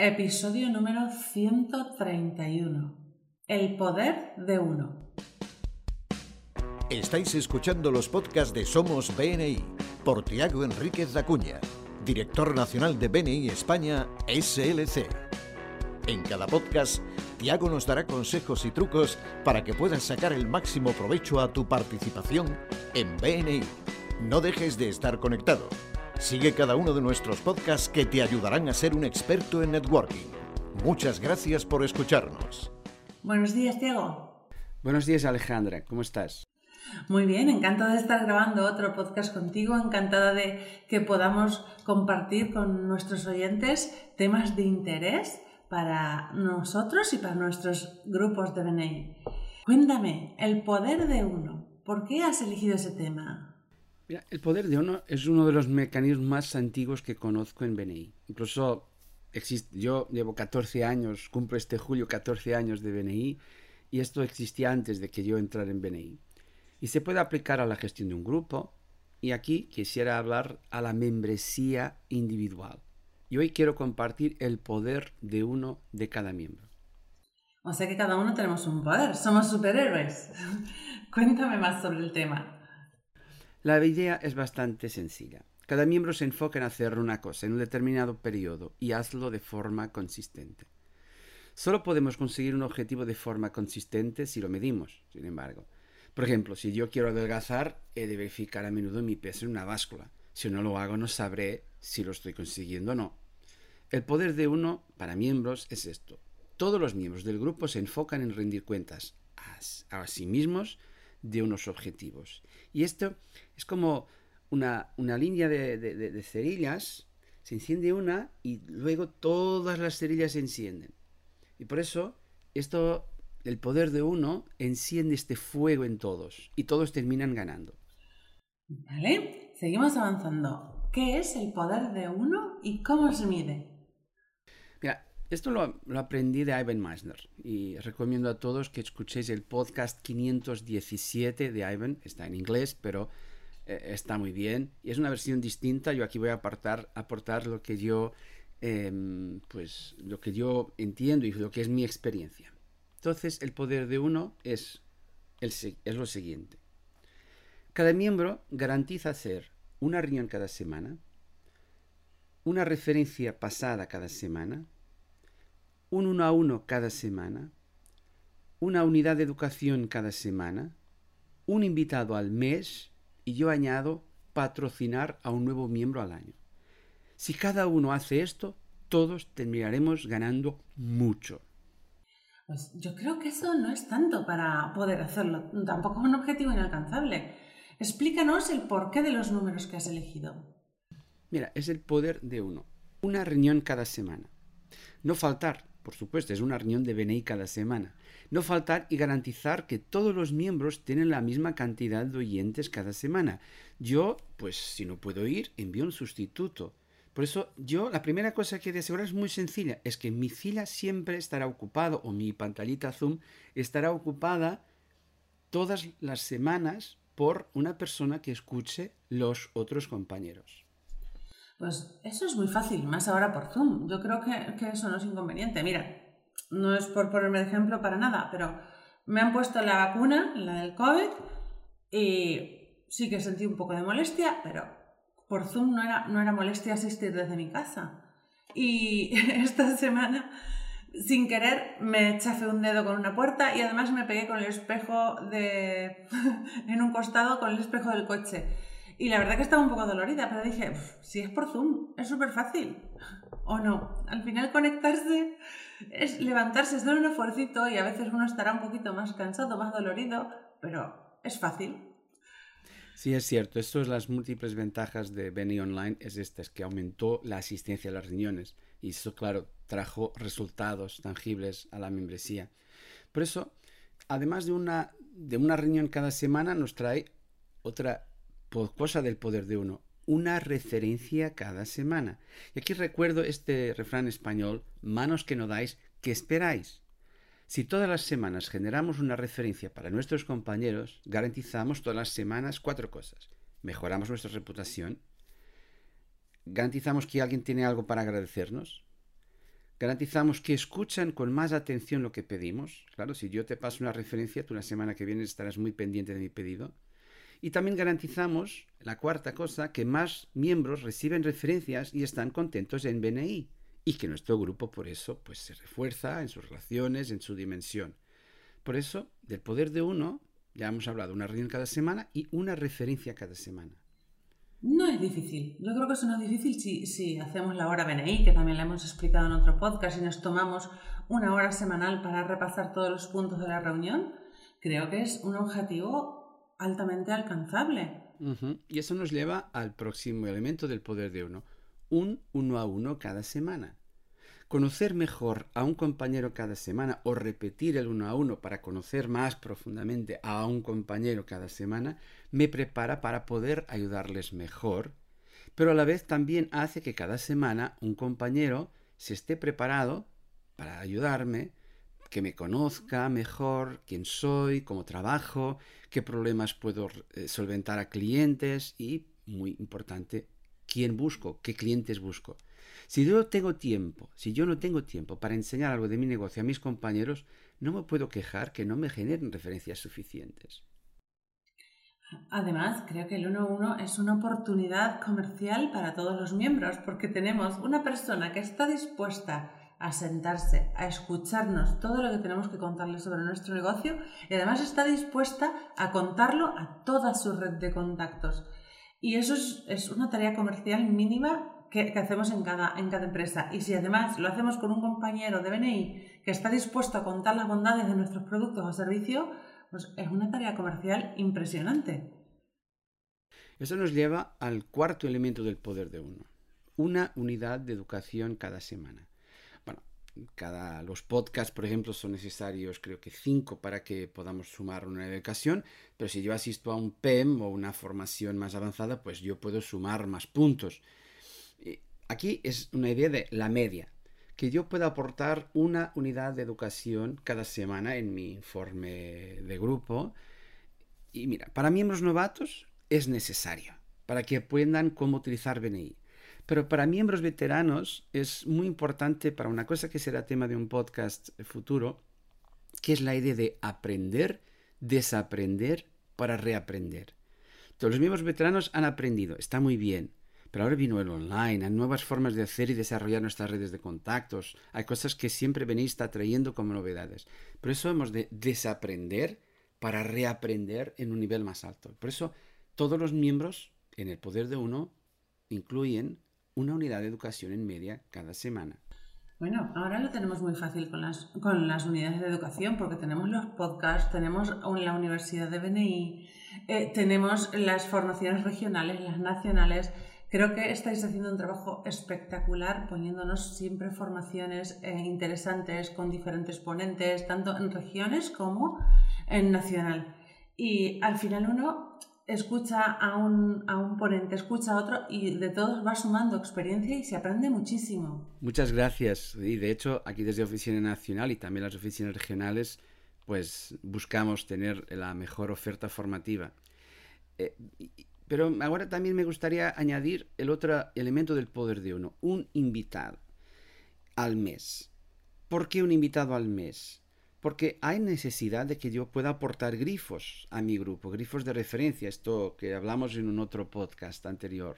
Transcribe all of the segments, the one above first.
Episodio número 131. El poder de uno. Estáis escuchando los podcasts de Somos BNI por Tiago Enríquez Acuña, director nacional de BNI España SLC. En cada podcast, Tiago nos dará consejos y trucos para que puedas sacar el máximo provecho a tu participación en BNI. No dejes de estar conectado. Sigue cada uno de nuestros podcasts que te ayudarán a ser un experto en networking. Muchas gracias por escucharnos. Buenos días, Diego. Buenos días, Alejandra. ¿Cómo estás? Muy bien, encantada de estar grabando otro podcast contigo, encantada de que podamos compartir con nuestros oyentes temas de interés para nosotros y para nuestros grupos de BNI. Cuéntame, el poder de uno. ¿Por qué has elegido ese tema? El poder de uno es uno de los mecanismos más antiguos que conozco en BNI. Incluso existe, yo llevo 14 años, cumplo este julio 14 años de BNI y esto existía antes de que yo entrara en BNI. Y se puede aplicar a la gestión de un grupo y aquí quisiera hablar a la membresía individual. Y hoy quiero compartir el poder de uno de cada miembro. O sea que cada uno tenemos un poder, somos superhéroes. Cuéntame más sobre el tema. La idea es bastante sencilla. Cada miembro se enfoca en hacer una cosa en un determinado periodo y hazlo de forma consistente. Solo podemos conseguir un objetivo de forma consistente si lo medimos, sin embargo. Por ejemplo, si yo quiero adelgazar, he de verificar a menudo mi peso en una báscula. Si no lo hago, no sabré si lo estoy consiguiendo o no. El poder de uno para miembros es esto. Todos los miembros del grupo se enfocan en rendir cuentas a, sí mismos de unos objetivos. Y esto es como una, línea de, cerillas, se enciende una y luego todas las cerillas se encienden. Y por eso esto, el poder de uno enciende este fuego en todos y todos terminan ganando. Vale, seguimos avanzando. ¿Qué es el poder de uno y cómo se mide? Esto lo, aprendí de Ivan Meisner y recomiendo a todos que escuchéis el podcast 517 de Ivan. Está en inglés, pero eh, está muy bien y es una versión distinta. Yo aquí voy a aportar, aportar lo que yo, em, pues, lo que yo entiendo y lo que es mi experiencia. Entonces, el poder de uno es, es lo siguiente. Cada miembro garantiza hacer una reunión cada semana, una referencia pasada cada semana, un uno a uno cada semana, una unidad de educación cada semana, un invitado al mes y yo añado patrocinar a un nuevo miembro al año. Si cada uno hace esto, todos terminaremos ganando mucho. Pues yo creo que eso no es tanto para poder hacerlo, tampoco es un objetivo inalcanzable. Explícanos el porqué de los números que has elegido. Mira, es el poder de uno. Una reunión cada semana. No faltar, por supuesto, es una reunión de BNI cada semana. No faltar y garantizar que todos los miembros tienen la misma cantidad de oyentes cada semana. Yo, pues si no puedo ir, envío un sustituto. Por eso yo la primera cosa que he de asegurar es muy sencilla, es que mi fila siempre estará ocupado o mi pantallita Zoom estará ocupada todas las semanas por una persona que escuche los otros compañeros. Pues eso es muy fácil, más ahora por Zoom. Yo creo que, eso no es inconveniente. Mira, no es por ponerme de ejemplo para nada, pero me han puesto la vacuna, la del COVID, y sí que sentí un poco de molestia, pero por Zoom no era, no era molestia asistir desde mi casa. Y esta semana, sin querer, me chafé un dedo con una puerta y además me pegué con el espejo de... en un costado con el espejo del coche. Y la verdad que estaba un poco dolorida, pero dije, si es por Zoom, es súper fácil. ¿O no? Al final conectarse es levantarse, es dar un esfuercito y a veces uno estará un poquito más cansado, más dolorido, pero es fácil. Sí, es cierto. Esto es las múltiples ventajas de Benny Online, es esta, es que aumentó la asistencia a las reuniones y eso, claro, trajo resultados tangibles a la membresía. Por eso, además de una, de una reunión cada semana, nos trae otra por cosa del poder de uno, una referencia cada semana. Y aquí recuerdo este refrán español, manos que no dais, ¿qué esperáis? Si todas las semanas generamos una referencia para nuestros compañeros, garantizamos todas las semanas cuatro cosas. Mejoramos nuestra reputación, garantizamos que alguien tiene algo para agradecernos, garantizamos que escuchan con más atención lo que pedimos. Claro, si yo te paso una referencia, tú la semana que viene estarás muy pendiente de mi pedido. Y también garantizamos, la cuarta cosa, que más miembros reciben referencias y están contentos en BNI. Y que nuestro grupo por eso pues, se refuerza en sus relaciones, en su dimensión. Por eso, del poder de uno, ya hemos hablado, una reunión cada semana y una referencia cada semana. No es difícil. Yo creo que eso no es difícil si, si hacemos la hora BNI, que también la hemos explicado en otro podcast, y nos tomamos una hora semanal para repasar todos los puntos de la reunión. Creo que es un objetivo altamente alcanzable. Y eso nos lleva al próximo elemento del poder de uno, un uno a uno cada semana. Conocer mejor a un compañero cada semana o repetir el uno a uno para conocer más profundamente a un compañero cada semana me prepara para poder ayudarles mejor, pero a la vez también hace que cada semana un compañero se esté preparado para ayudarme, que me conozca mejor quién soy, cómo trabajo, qué problemas puedo eh, solventar a clientes y, muy importante, quién busco, qué clientes busco. Si yo tengo tiempo, si yo no tengo tiempo para enseñar algo de mi negocio a mis compañeros, no me puedo quejar que no me generen referencias suficientes. Además, creo que el 1-1 es una oportunidad comercial para todos los miembros porque tenemos una persona que está dispuesta a sentarse, a escucharnos todo lo que tenemos que contarle sobre nuestro negocio y además está dispuesta a contarlo a toda su red de contactos. Y eso es, una tarea comercial mínima que, hacemos en cada, en cada empresa. Y si además lo hacemos con un compañero de BNI que está dispuesto a contar las bondades de nuestros productos o servicios, pues es una tarea comercial impresionante. Eso nos lleva al cuarto elemento del poder de uno. Una unidad de educación cada semana. Cada, los podcasts, por ejemplo, son necesarios creo que cinco para que podamos sumar una educación, pero si yo asisto a un PEM o una formación más avanzada, pues yo puedo sumar más puntos. Aquí es una idea de la media que yo pueda aportar una unidad de educación cada semana en mi informe de grupo. Y mira, para miembros novatos es necesario, para que aprendan cómo utilizar BNI. Pero para miembros veteranos es muy importante para una cosa que será tema de un podcast futuro, que es la idea de aprender, desaprender para reaprender. Todos los miembros veteranos han aprendido, está muy bien, pero ahora vino el online, hay nuevas formas de hacer y desarrollar nuestras redes de contactos, hay cosas que siempre venís trayendo como novedades. Por eso hemos de desaprender para reaprender en un nivel más alto. Por eso todos los miembros en el poder de uno incluyen una unidad de educación en media cada semana. Bueno, ahora lo tenemos muy fácil con las, con las unidades de educación porque tenemos los podcasts, tenemos la Universidad de BNI, eh, tenemos las formaciones regionales, las nacionales. Creo que estáis haciendo un trabajo espectacular poniéndonos siempre formaciones eh, interesantes con diferentes ponentes, tanto en regiones como en nacional. Y al final uno escucha a un, a un ponente, escucha a otro y de todos va sumando experiencia y se aprende muchísimo. Muchas gracias. Y de hecho, aquí desde Oficina Nacional y también las oficinas regionales, pues buscamos tener la mejor oferta formativa. Eh, pero ahora también me gustaría añadir el otro elemento del poder de uno, un invitado al mes. ¿Por qué un invitado al mes? Porque hay necesidad de que yo pueda aportar grifos a mi grupo, grifos de referencia, esto que hablamos en un otro podcast anterior.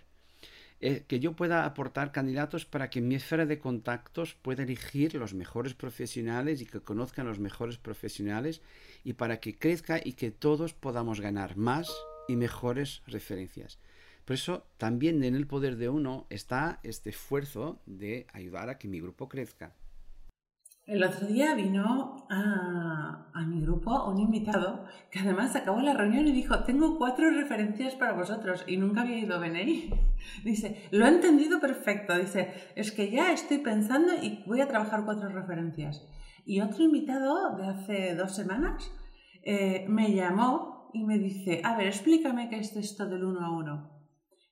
Eh, que yo pueda aportar candidatos para que mi esfera de contactos pueda elegir los mejores profesionales y que conozcan los mejores profesionales y para que crezca y que todos podamos ganar más y mejores referencias. Por eso también en el poder de uno está este esfuerzo de ayudar a que mi grupo crezca. El otro día vino a, mi grupo un invitado que además acabó la reunión y dijo, tengo cuatro referencias para vosotros y nunca había ido a BNI. Dice, lo he entendido perfecto. Dice, es que ya estoy pensando y voy a trabajar cuatro referencias. Y otro invitado de hace dos semanas eh, me llamó y me dice, a ver, explícame qué es esto del uno a uno.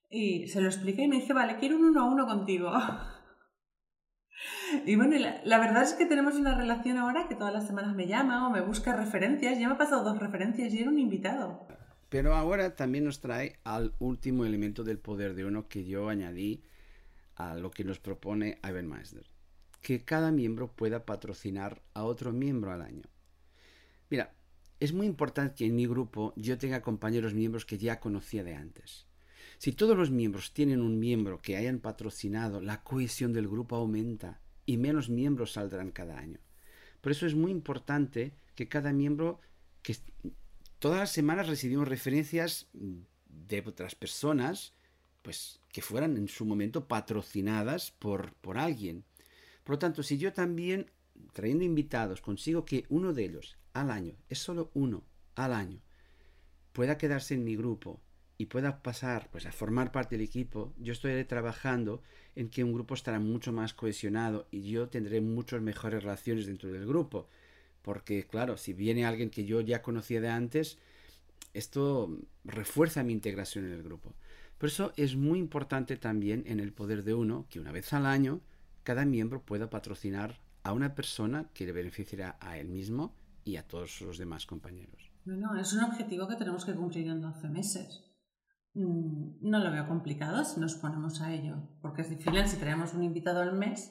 Y se lo expliqué y me dice, vale, quiero un uno a uno contigo. y bueno, la, verdad es que tenemos una relación ahora que todas las semanas me llama o me busca referencias. Ya me ha pasado dos referencias y era un invitado. Pero ahora también nos trae al último elemento del poder de uno que yo añadí a lo que nos propone Ivan Meisner. que cada miembro pueda patrocinar a otro miembro al año. Mira, es muy importante que en mi grupo yo tenga compañeros miembros que ya conocía de antes. Si todos los miembros tienen un miembro que hayan patrocinado, la cohesión del grupo aumenta y menos miembros saldrán cada año. Por eso es muy importante que cada miembro, que todas las semanas recibimos referencias de otras personas, pues que fueran en su momento patrocinadas por, por alguien. Por lo tanto, si yo también, trayendo invitados, consigo que uno de ellos al año, es solo uno al año, pueda quedarse en mi grupo y pueda pasar pues, a formar parte del equipo, yo estoy trabajando en que un grupo estará mucho más cohesionado y yo tendré muchas mejores relaciones dentro del grupo. Porque, claro, si viene alguien que yo ya conocía de antes, esto refuerza mi integración en el grupo. Por eso es muy importante también en el poder de uno que una vez al año cada miembro pueda patrocinar a una persona que le beneficiará a él mismo y a todos los demás compañeros. Bueno, es un objetivo que tenemos que cumplir en 12 meses. Mm, no lo veo complicado si nos ponemos a ello, porque es difícil si tenemos un invitado al mes.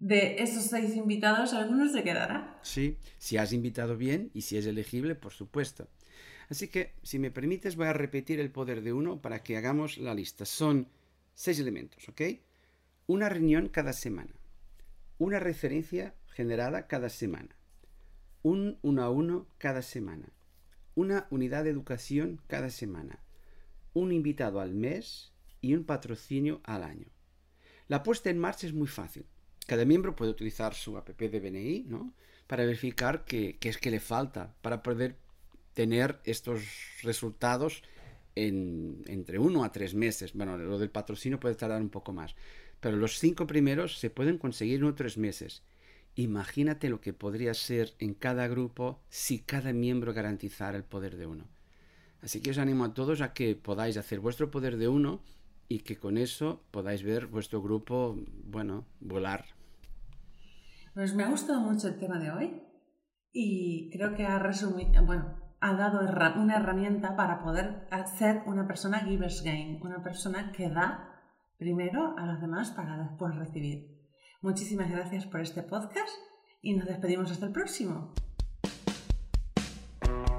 De esos seis invitados, algunos se quedará. Sí, si has invitado bien y si es elegible, por supuesto. Así que, si me permites, voy a repetir el poder de uno para que hagamos la lista. Son seis elementos, ¿ok? Una reunión cada semana. Una referencia generada cada semana. Un uno a uno cada semana. Una unidad de educación cada semana un invitado al mes y un patrocinio al año. La puesta en marcha es muy fácil. Cada miembro puede utilizar su app de BNI ¿no? para verificar qué, es que le falta para poder tener estos resultados en, entre uno a tres meses. Bueno, lo del patrocinio puede tardar un poco más, pero los cinco primeros se pueden conseguir en tres meses. Imagínate lo que podría ser en cada grupo si cada miembro garantizara el poder de uno. Así que os animo a todos a que podáis hacer vuestro poder de uno y que con eso podáis ver vuestro grupo, bueno, volar. Pues me ha gustado mucho el tema de hoy y creo que ha resumido, bueno, ha dado una herramienta para poder ser una persona givers gain, una persona que da primero a los demás para después recibir. Muchísimas gracias por este podcast y nos despedimos hasta el próximo.